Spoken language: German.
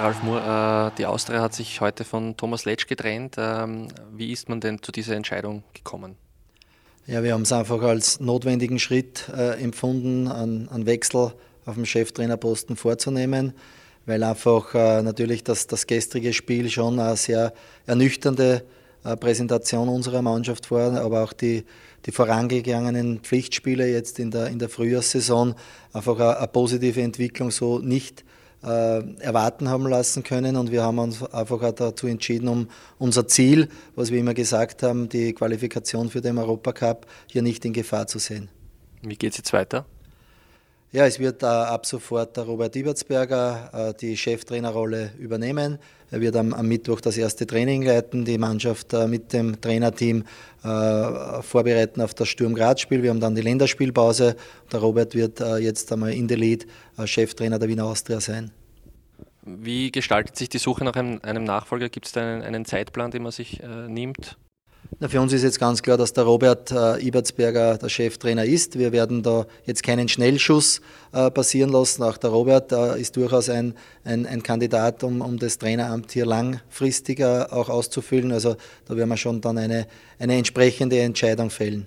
Ralf Moore, äh, die Austria hat sich heute von Thomas Letsch getrennt. Ähm, wie ist man denn zu dieser Entscheidung gekommen? Ja, wir haben es einfach als notwendigen Schritt äh, empfunden, einen, Wechsel auf dem Cheftrainerposten vorzunehmen, weil einfach äh, natürlich das, das gestrige Spiel schon eine sehr ernüchternde Präsentation unserer Mannschaft war, aber auch die, die vorangegangenen Pflichtspiele jetzt in der, in der Frühjahrssaison einfach eine, eine positive Entwicklung so nicht äh, erwarten haben lassen können. Und wir haben uns einfach auch dazu entschieden, um unser Ziel, was wir immer gesagt haben, die Qualifikation für den Europacup, hier nicht in Gefahr zu sehen. Wie geht es jetzt weiter? Ja, es wird äh, ab sofort der Robert Ibertsberger äh, die Cheftrainerrolle übernehmen. Er wird am, am, Mittwoch das erste Training leiten, die Mannschaft äh, mit dem Trainerteam äh, vorbereiten auf das Sturm Graz-Spiel. Wir haben dann die Länderspielpause. Der Robert wird äh, jetzt einmal in der Lead äh, Cheftrainer der Wiener Austria sein. Wie gestaltet sich die Suche nach einem, einem Nachfolger? Gibt es da einen, einen, Zeitplan, den man sich nimmt? Na, für uns ist jetzt ganz klar, dass der Robert äh, Ibertsberger der Cheftrainer ist. Wir werden da jetzt keinen Schnellschuss äh, passieren lassen. Auch der Robert äh, ist durchaus ein, ein, ein Kandidat, um, um das Traineramt hier langfristiger auch auszufüllen. Also da werden wir schon dann eine, eine entsprechende Entscheidung fällen.